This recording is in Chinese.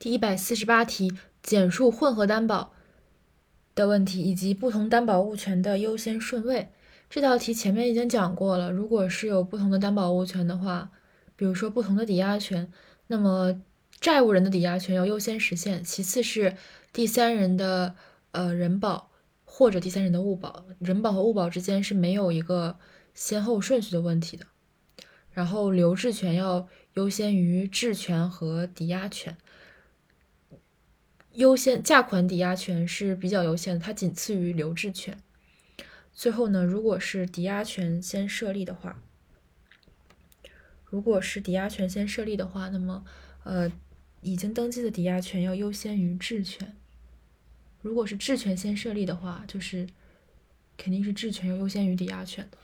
第一百四十八题，简述混合担保的问题以及不同担保物权的优先顺位。这道题前面已经讲过了，如果是有不同的担保物权的话，比如说不同的抵押权，那么债务人的抵押权要优先实现，其次是第三人的呃人保或者第三人的物保，人保和物保之间是没有一个先后顺序的问题的。然后留置权要优先于质权和抵押权。优先价款抵押权是比较优先的，它仅次于留置权。最后呢，如果是抵押权先设立的话，如果是抵押权先设立的话，那么呃，已经登记的抵押权要优先于质权。如果是质权先设立的话，就是肯定是质权要优先于抵押权的。